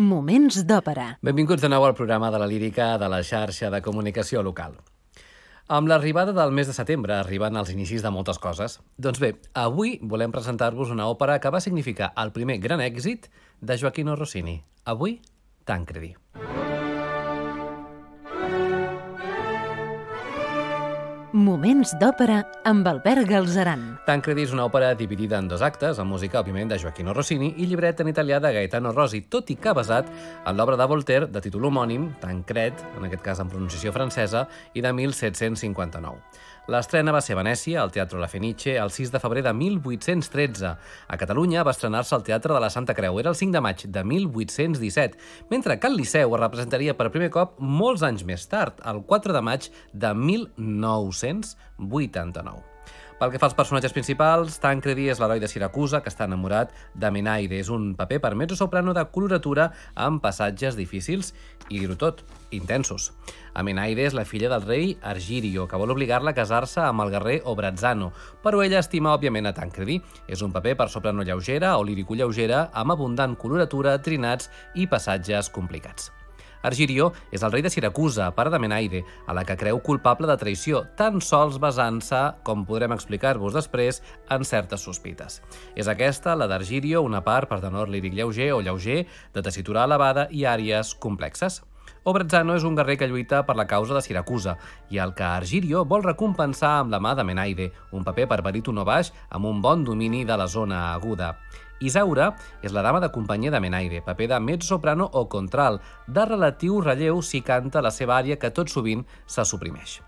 Moments d'òpera. Benvinguts de nou al programa de la lírica de la xarxa de comunicació local. Amb l'arribada del mes de setembre arriben els inicis de moltes coses. Doncs bé, avui volem presentar-vos una òpera que va significar el primer gran èxit de Joaquino Rossini. Avui, Tancredi. Moments d'òpera amb Albert Galzeran. Tancredi és una òpera dividida en dos actes, amb música, òbviament, de Joaquino Rossini i llibret en italià de Gaetano Rosi, tot i que basat en l'obra de Voltaire de títol homònim, Tancred, en aquest cas en pronunciació francesa, i de 1759. L'estrena va ser a Venècia, al Teatre La Fenice, el 6 de febrer de 1813. A Catalunya va estrenar-se al Teatre de la Santa Creu, era el 5 de maig de 1817, mentre que el Liceu es representaria per primer cop molts anys més tard, el 4 de maig de 1989. Pel que fa als personatges principals, Tancredi és l'heroi de Siracusa, que està enamorat de Menaide. És un paper per mezzo-soprano de coloratura amb passatges difícils i, dir-ho tot, intensos. Amenaide és la filla del rei Argirio, que vol obligar-la a casar-se amb el guerrer Obrazzano, però ella estima, òbviament, a Tancredi. És un paper per soprano lleugera o lírico lleugera amb abundant coloratura, trinats i passatges complicats. Argirio és el rei de Siracusa, pare de Menaide, a la que creu culpable de traïció, tan sols basant-se, com podrem explicar-vos després, en certes sospites. És aquesta, la d'Argirio, una part per tenor líric lleuger o lleuger, de tessitura elevada i àries complexes. Obrazzano és un guerrer que lluita per la causa de Siracusa i el que Argirio vol recompensar amb la mà de Menaide, un paper per barítono baix amb un bon domini de la zona aguda. Isaura és la dama de companyia de Menaide, paper de mezzo-soprano o contral, de relatiu relleu si canta la seva àrea que tot sovint se suprimeix.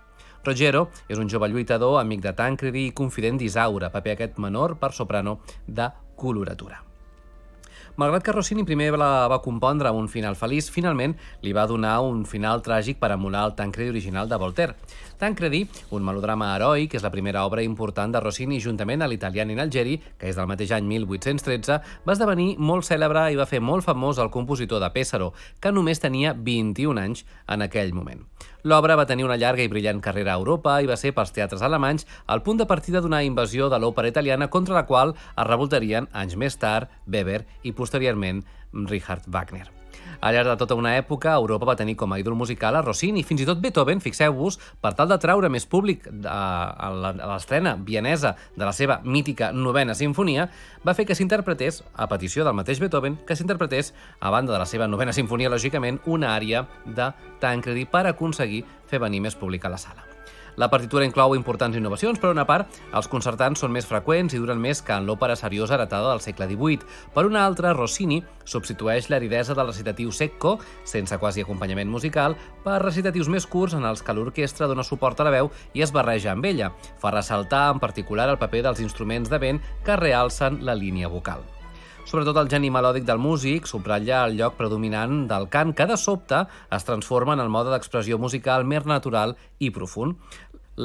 Rogero és un jove lluitador, amic de Tancredi i confident d'Isaura, paper aquest menor per soprano de coloratura. Malgrat que Rossini primer la va compondre amb un final feliç, finalment li va donar un final tràgic per emular el Tancredi original de Voltaire. Tancredi, un melodrama heroic, és la primera obra important de Rossini juntament a l'italià Nina Algeri, que és del mateix any 1813, va esdevenir molt cèlebre i va fer molt famós el compositor de Pésaro, que només tenia 21 anys en aquell moment. L'obra va tenir una llarga i brillant carrera a Europa i va ser pels teatres alemanys el punt de partida d'una invasió de l'òpera italiana contra la qual es revoltarien anys més tard Weber i posteriorment Richard Wagner. Al llarg de tota una època, Europa va tenir com a ídol musical a Rossini, fins i tot Beethoven, fixeu-vos, per tal de traure més públic a l'estrena vienesa de la seva mítica novena sinfonia, va fer que s'interpretés, a petició del mateix Beethoven, que s'interpretés, a banda de la seva novena sinfonia, lògicament, una àrea de Tancredi per aconseguir fer venir més públic a la sala. La partitura inclou importants innovacions, per una part, els concertants són més freqüents i duren més que en l'òpera seriosa heretada del segle XVIII. Per una altra, Rossini substitueix l'aridesa del recitatiu secco, sense quasi acompanyament musical, per recitatius més curts en els que l'orquestra dona suport a la veu i es barreja amb ella. Fa ressaltar, en particular, el paper dels instruments de vent que realcen la línia vocal. Sobretot el geni melòdic del músic subratlla el lloc predominant del cant que de sobte es transforma en el mode d'expressió musical més natural i profund.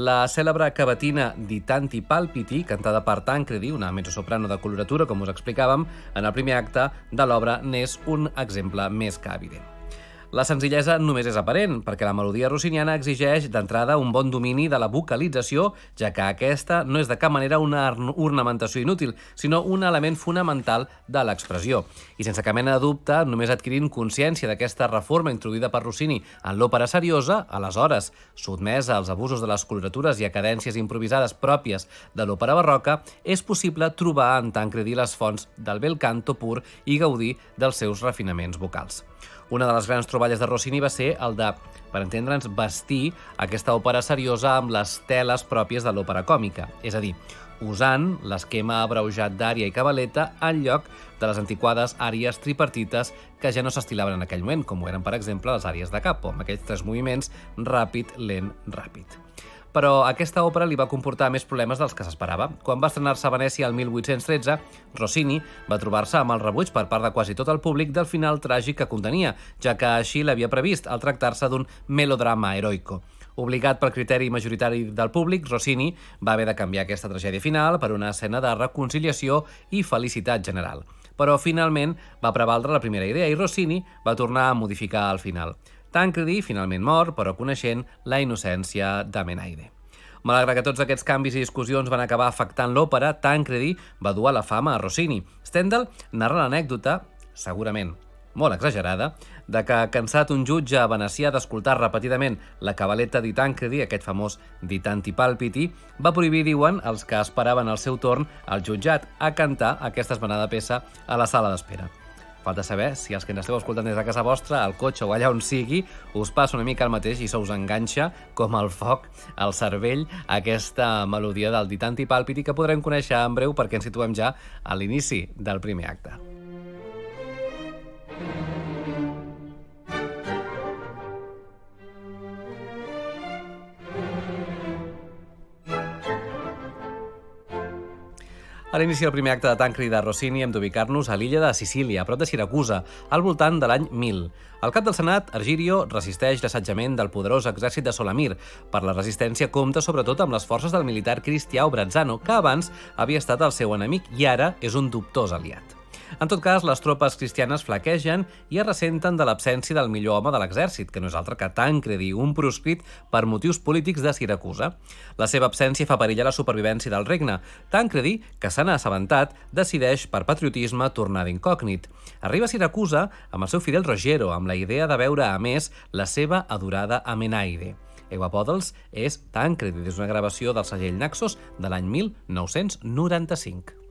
La cèlebre cavatina Di Tanti Palpiti, cantada per Tancredi, una mezzosoprano de coloratura, com us explicàvem, en el primer acte de l'obra n'és un exemple més que evident. La senzillesa només és aparent, perquè la melodia rossiniana exigeix d'entrada un bon domini de la vocalització, ja que aquesta no és de cap manera una ornamentació inútil, sinó un element fonamental de l'expressió. I sense cap mena de dubte, només adquirint consciència d'aquesta reforma introduïda per Rossini en l'òpera seriosa, aleshores, sotmesa als abusos de les coloratures i a cadències improvisades pròpies de l'òpera barroca, és possible trobar en Tancredi les fonts del bel canto pur i gaudir dels seus refinaments vocals. Una de les grans troballes de Rossini va ser el de, per entendre'ns, vestir aquesta òpera seriosa amb les teles pròpies de l'òpera còmica, és a dir, usant l'esquema abreujat d'ària i cabaleta en lloc de les antiquades àries tripartites que ja no s'estilaven en aquell moment, com ho eren, per exemple, les àries de capo, amb aquells tres moviments ràpid, lent, ràpid però aquesta òpera li va comportar més problemes dels que s'esperava. Quan va estrenar-se a Venècia el 1813, Rossini va trobar-se amb el rebuig per part de quasi tot el públic del final tràgic que contenia, ja que així l'havia previst al tractar-se d'un melodrama heroico. Obligat pel criteri majoritari del públic, Rossini va haver de canviar aquesta tragèdia final per una escena de reconciliació i felicitat general. Però finalment va prevaldre la primera idea i Rossini va tornar a modificar el final. Tancredi finalment mor, però coneixent la innocència de Menaide. Malgrat que tots aquests canvis i discussions van acabar afectant l'òpera, Tancredi va dur a la fama a Rossini. Stendhal narra l'anècdota, segurament molt exagerada, de que cansat un jutge venecià d'escoltar repetidament la cabaleta di Tancredi, aquest famós di tanti palpiti, va prohibir, diuen, els que esperaven el seu torn al jutjat a cantar aquesta esmenada peça a la sala d'espera. Falta saber si els que ens esteu escoltant des de casa vostra, al cotxe o allà on sigui, us passa una mica el mateix i se us enganxa com el foc al cervell aquesta melodia del Ditanti Palpiti que podrem conèixer en breu perquè ens situem ja a l'inici del primer acte. A l'inici del primer acte de Tancredi de Rossini hem d'ubicar-nos a l'illa de Sicília, a prop de Siracusa, al voltant de l'any 1000. El cap del Senat, Argirio, resisteix l'assetjament del poderós exèrcit de Solamir. Per la resistència compta sobretot amb les forces del militar Cristiao Brazzano, que abans havia estat el seu enemic i ara és un dubtós aliat. En tot cas, les tropes cristianes flaquegen i es ressenten de l'absència del millor home de l'exèrcit, que no és altre que Tancredi, un proscrit per motius polítics de Siracusa. La seva absència fa perillar la supervivència del regne. Tancredi, que se n'ha assabentat, decideix, per patriotisme, tornar d'incògnit. Arriba a Siracusa amb el seu fidel Rogero, amb la idea de veure, a més, la seva adorada Amenaide. Podels és Tancredi, des d'una gravació del segell Naxos de l'any 1995.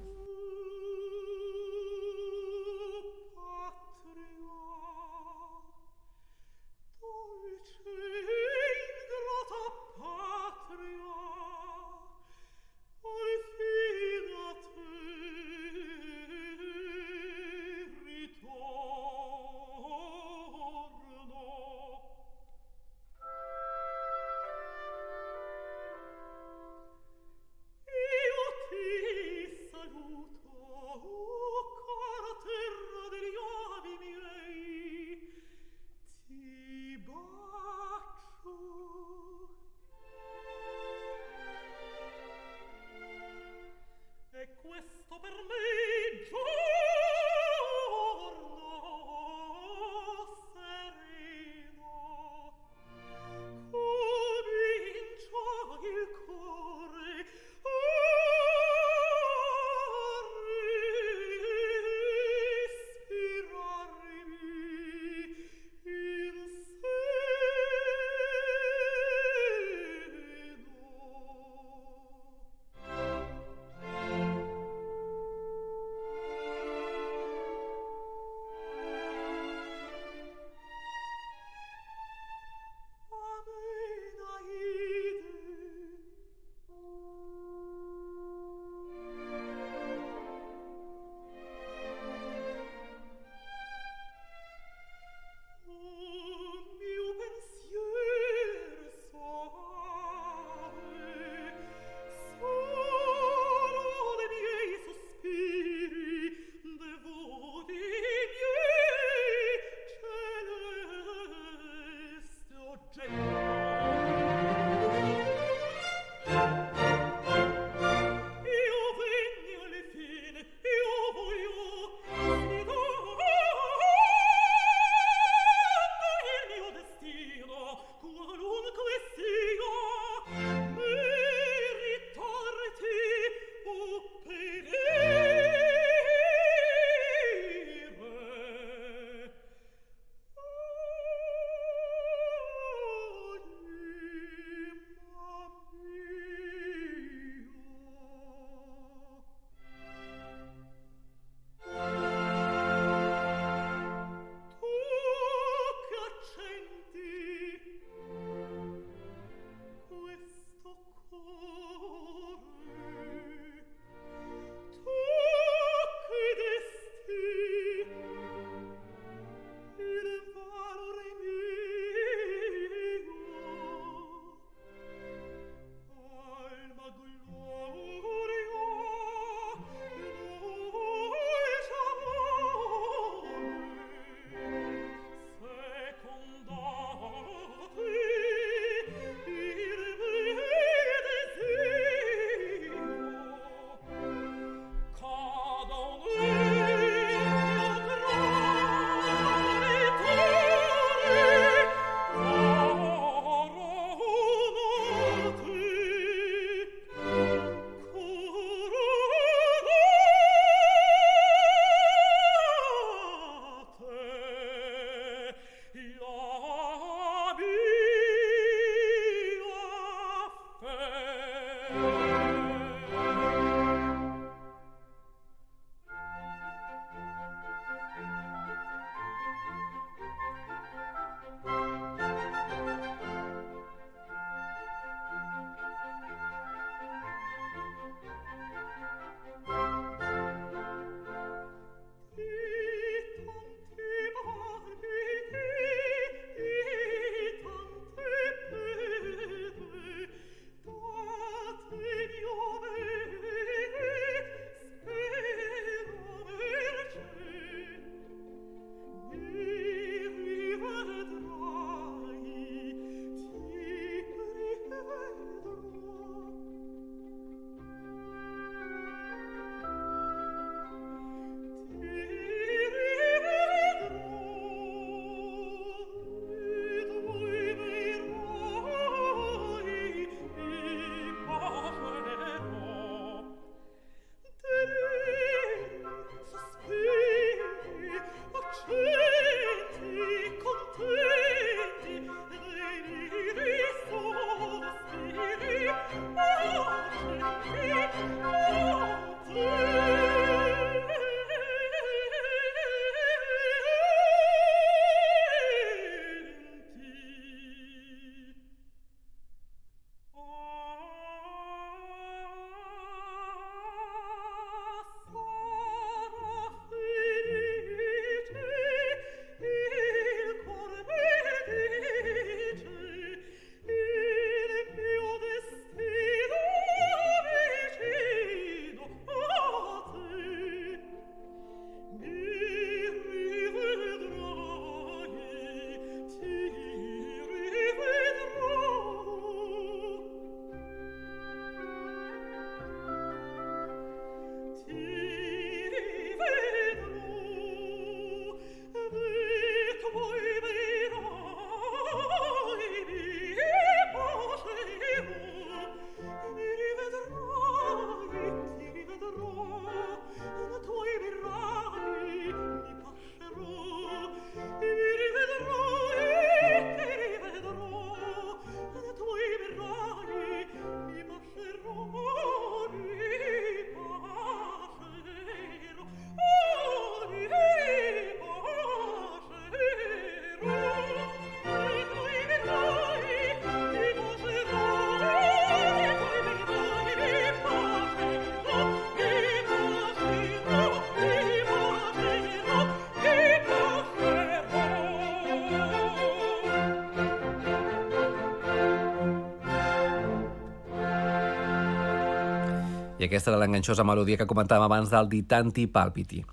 I aquesta era l'enganxosa melodia que comentàvem abans del Ditanti Palpiti.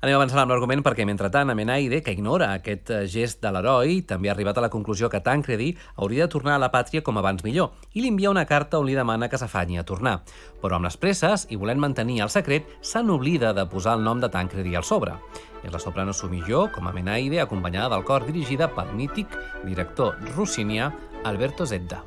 Anem avançant amb l'argument perquè, mentrestant, Amenaide, que ignora aquest eh, gest de l'heroi, també ha arribat a la conclusió que Tancredi hauria de tornar a la pàtria com abans millor i li envia una carta on li demana que s'afanyi a tornar. Però amb les presses, i volent mantenir el secret, se n'oblida de posar el nom de Tancredi al sobre. És la soprano Sumilló, com a Amenaide, acompanyada del cor dirigida pel mític director rossinià Alberto Zedda.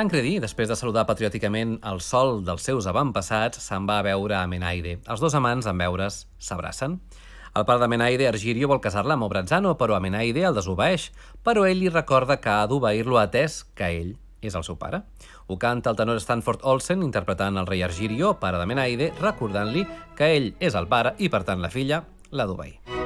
Tancredi, després de saludar patriòticament el sol dels seus avantpassats, se'n va a veure a Menaide. Els dos amants, en veure's, s'abracen. El pare de Menaide, Argirio, vol casar-la amb Obrazzano, però a Menaide el desobeeix. Però ell li recorda que ha d'obeir-lo atès que ell és el seu pare. Ho canta el tenor Stanford Olsen, interpretant el rei Argirio, pare de Menaide, recordant-li que ell és el pare i, per tant, la filla l'ha d'obeir.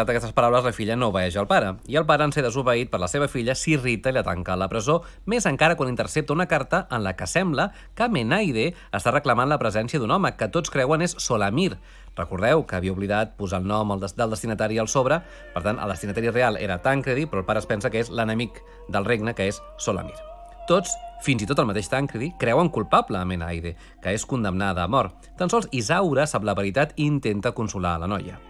Malgrat aquestes paraules, la filla no obeeix al pare, i el pare en ser desobeït per la seva filla s'irrita i la tanca a la presó, més encara quan intercepta una carta en la que sembla que Menaide està reclamant la presència d'un home que tots creuen és Solamir. Recordeu que havia oblidat posar el nom del destinatari al sobre, per tant, el destinatari real era Tancredi, però el pare es pensa que és l'enemic del regne, que és Solamir. Tots, fins i tot el mateix Tancredi, creuen culpable a Menaide, que és condemnada a mort. Tan sols Isaura sap la veritat i intenta consolar a la noia.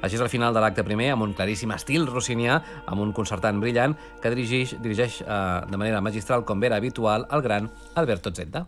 Així és el final de l'acte primer, amb un claríssim estil rossinià, amb un concertant brillant que dirigeix, dirigeix eh, de manera magistral, com era habitual, el gran Alberto Zedda.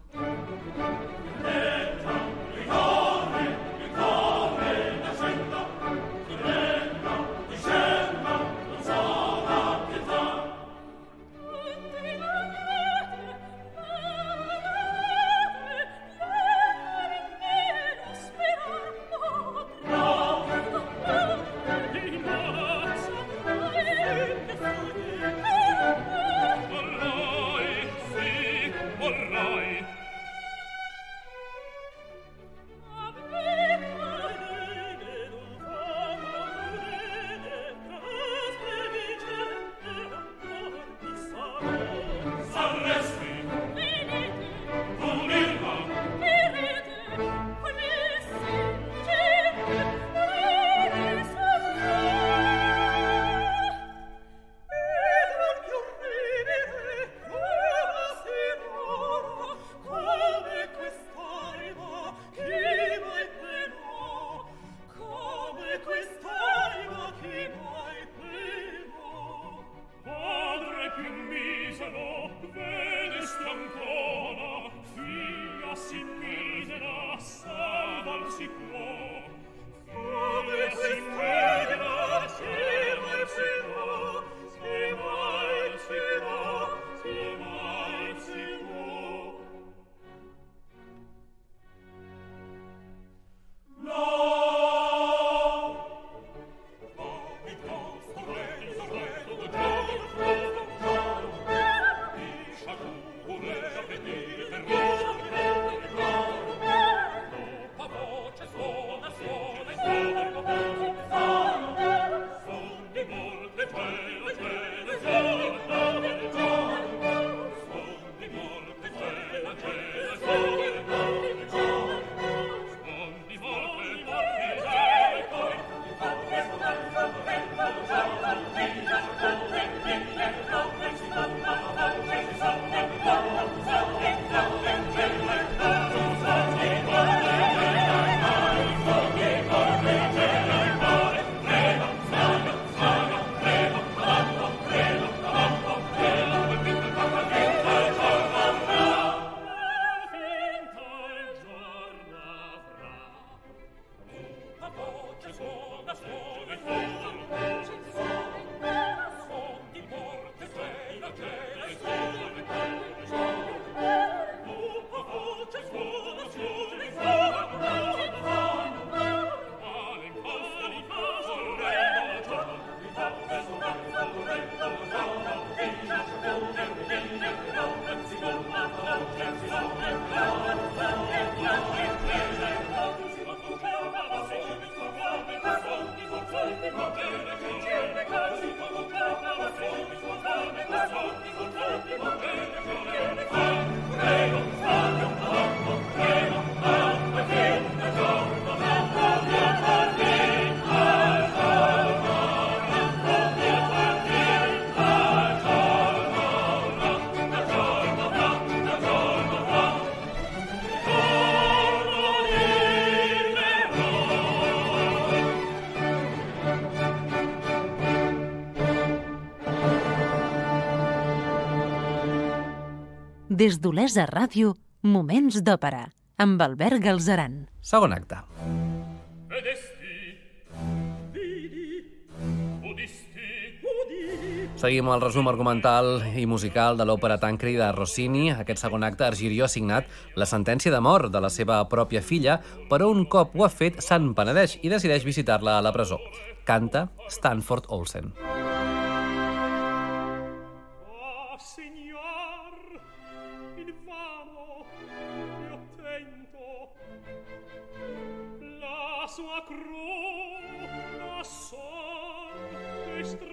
Des d'Olesa Ràdio, Moments d'Òpera, amb Albert Galzeran. Segon acte. Seguim el resum argumental i musical de l'òpera Tancri de Rossini. Aquest segon acte, Argirió ha signat la sentència de mort de la seva pròpia filla, però un cop ho ha fet, se'n penedeix i decideix visitar-la a la presó. Canta Stanford Olsen. sua cru la sol che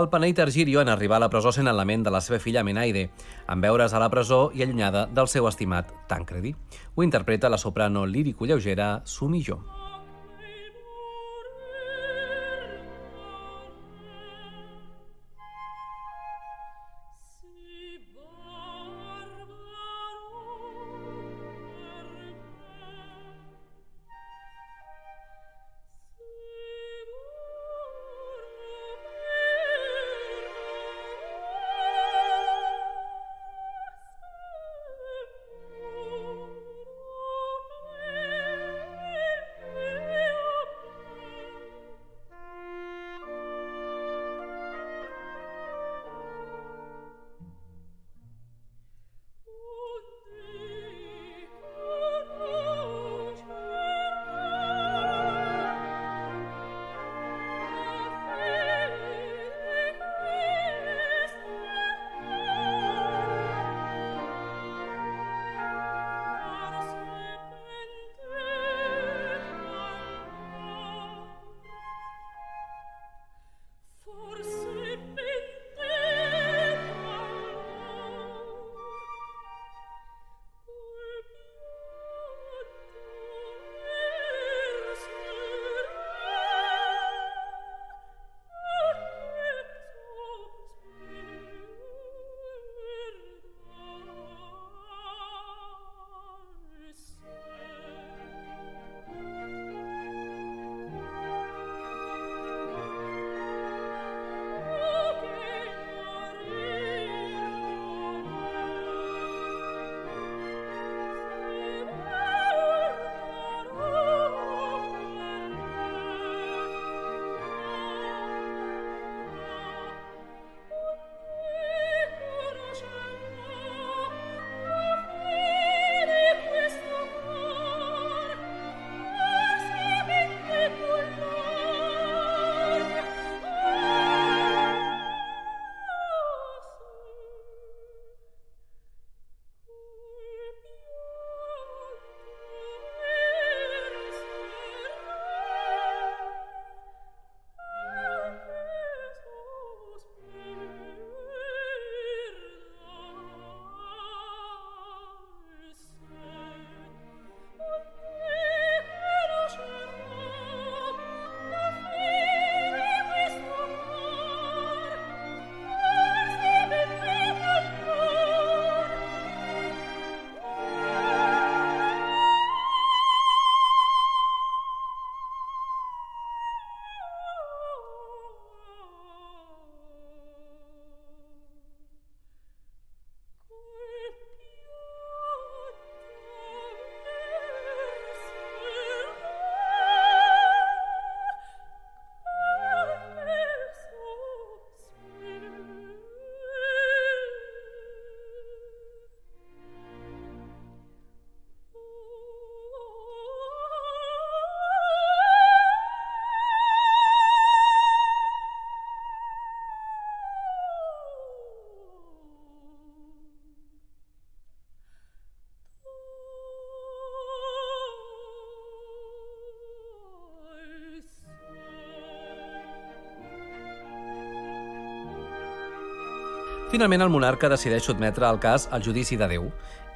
El panell Targirio en arribar a la presó sent en la ment de la seva filla Menaide, en veure's a la presó i allunyada del seu estimat Tancredi. Ho interpreta la soprano lírico-lleugera Sumillo. Finalment, el monarca decideix sotmetre el cas al judici de Déu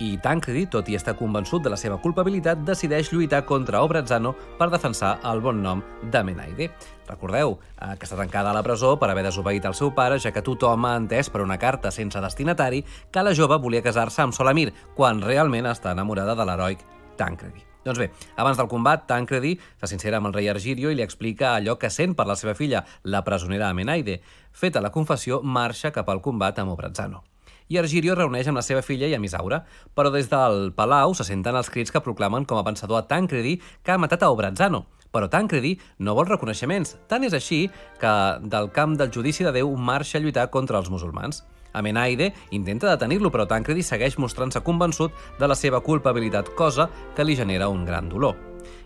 i Tancredi, tot i estar convençut de la seva culpabilitat, decideix lluitar contra Obrazzano per defensar el bon nom de Menaide. Recordeu eh, que està tancada a la presó per haver desobeït el seu pare, ja que tothom ha entès per una carta sense destinatari que la jove volia casar-se amb Solamir, quan realment està enamorada de l'heroic Tancredi. Doncs bé, abans del combat, Tancredi se sincera amb el rei Argirio i li explica allò que sent per la seva filla, la presonera Amenaide. Feta la confessió, marxa cap al combat amb Obrazzano i Argirio reuneix amb la seva filla i amb Isaura, però des del palau se senten els crits que proclamen com a pensador a Tancredi que ha matat a Obrazzano. Però Tancredi no vol reconeixements. Tant és així que del camp del judici de Déu marxa a lluitar contra els musulmans. Amenaide intenta detenir-lo, però Tancredi segueix mostrant-se convençut de la seva culpabilitat, cosa que li genera un gran dolor.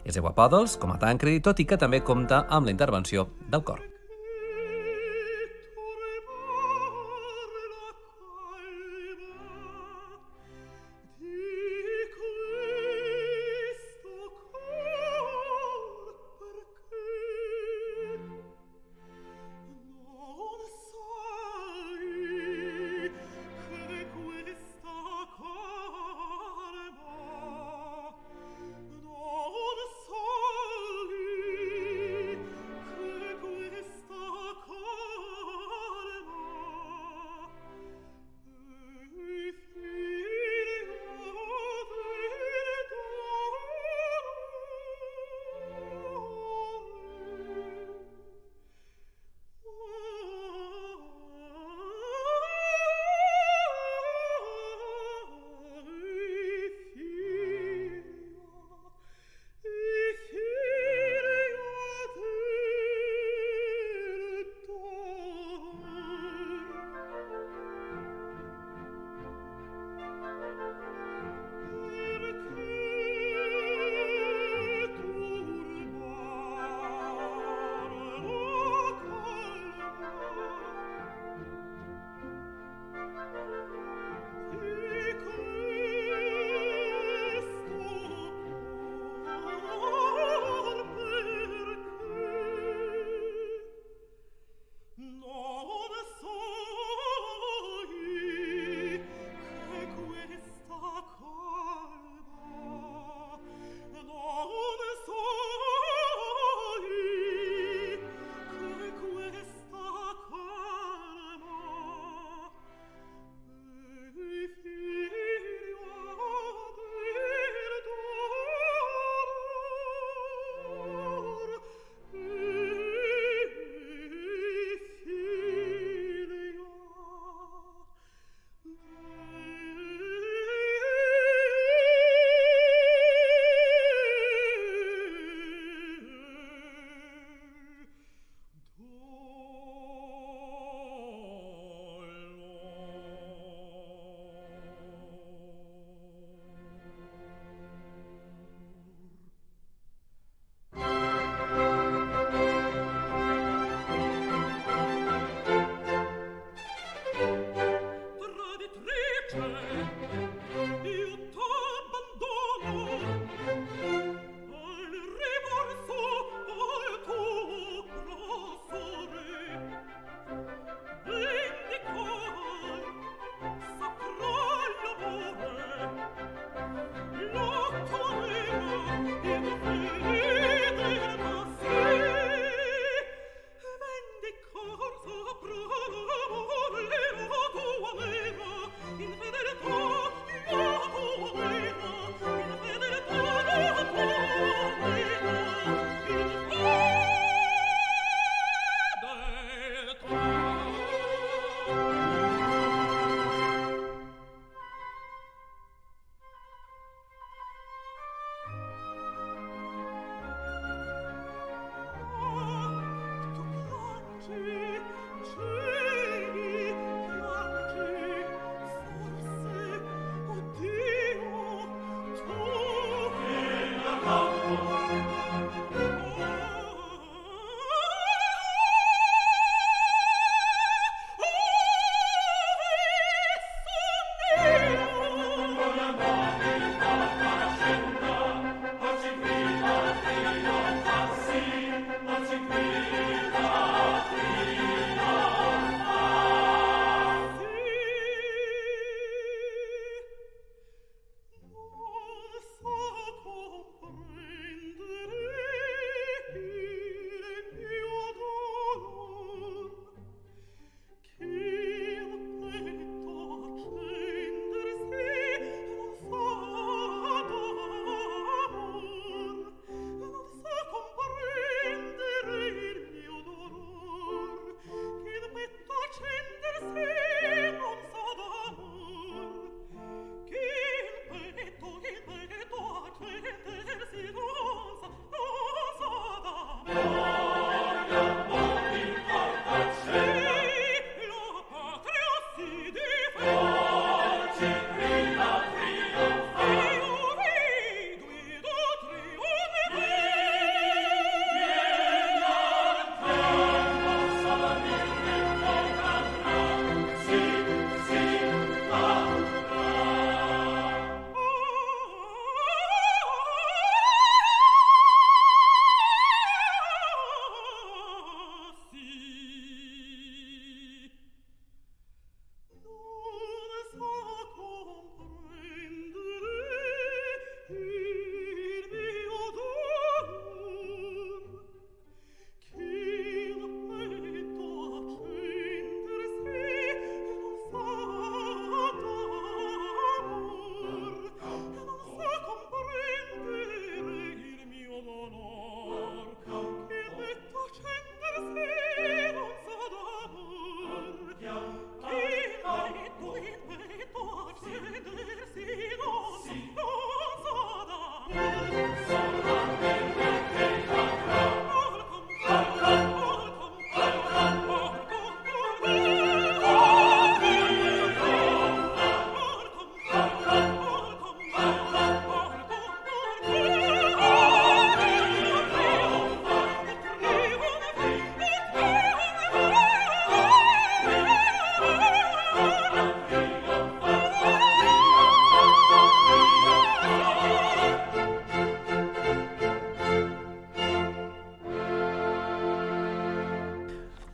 És Eguapòdols, com a Tancredi, tot i que també compta amb la intervenció del cor.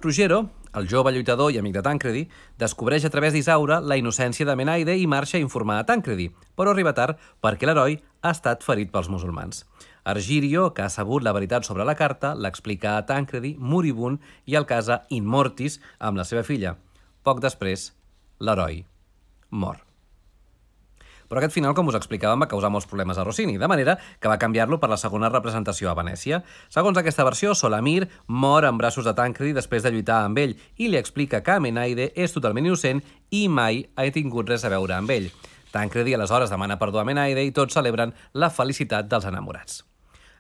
Ruggiero, el jove lluitador i amic de Tancredi, descobreix a través d'Isaura la innocència de Menaide i marxa a informar a Tancredi, però arriba tard perquè l'heroi ha estat ferit pels musulmans. Argirio, que ha sabut la veritat sobre la carta, l'explica a Tancredi, moribund, i el casa in mortis amb la seva filla. Poc després, l'heroi mor. Però aquest final, com us explicàvem, va causar molts problemes a Rossini, de manera que va canviar-lo per la segona representació a Venècia. Segons aquesta versió, Solamir mor en braços de Tancredi després de lluitar amb ell i li explica que Amenaide és totalment innocent i mai ha tingut res a veure amb ell. Tancredi aleshores demana perdó a Amenaide i tots celebren la felicitat dels enamorats.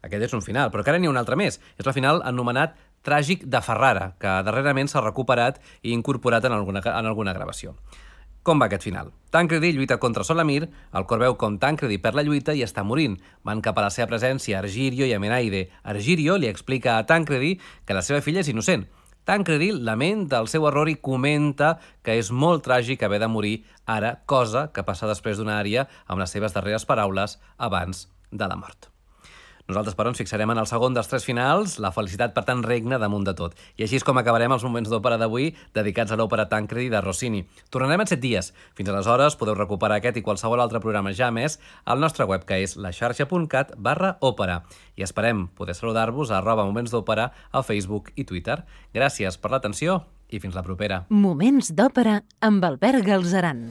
Aquest és un final, però encara n'hi ha un altre més. És la final anomenat Tràgic de Ferrara, que darrerament s'ha recuperat i incorporat en alguna, en alguna gravació. Com va aquest final? Tancredi lluita contra Solamir, el cor veu com Tancredi per la lluita i està morint. Van cap a la seva presència Argirio i Amenaide. Argirio li explica a Tancredi que la seva filla és innocent. Tancredi lamenta el seu error i comenta que és molt tràgic haver de morir ara, cosa que passa després d'una àrea amb les seves darreres paraules abans de la mort. Nosaltres, però, ens fixarem en el segon dels tres finals, la felicitat, per tant, regna damunt de tot. I així és com acabarem els moments d'òpera d'avui dedicats a l'òpera Tancredi de Rossini. Tornarem en set dies. Fins aleshores podeu recuperar aquest i qualsevol altre programa ja més al nostre web, que és laxarxa.cat barra òpera. I esperem poder saludar-vos a arroba moments d'òpera a Facebook i Twitter. Gràcies per l'atenció i fins la propera. Moments d'òpera amb Albert Galzeran.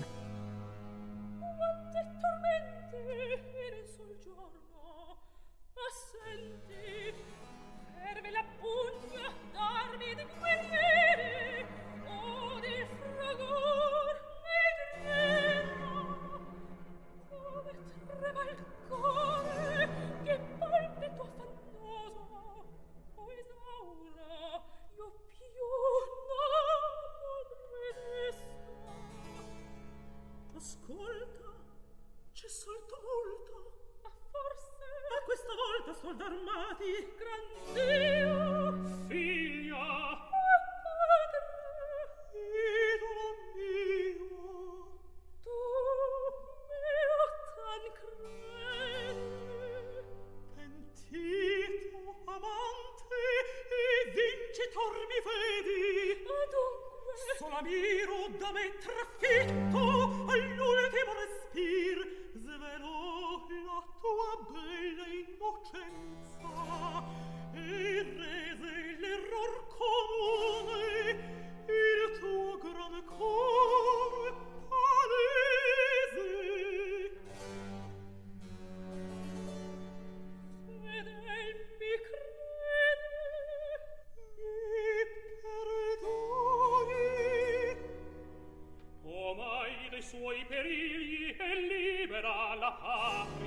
papa.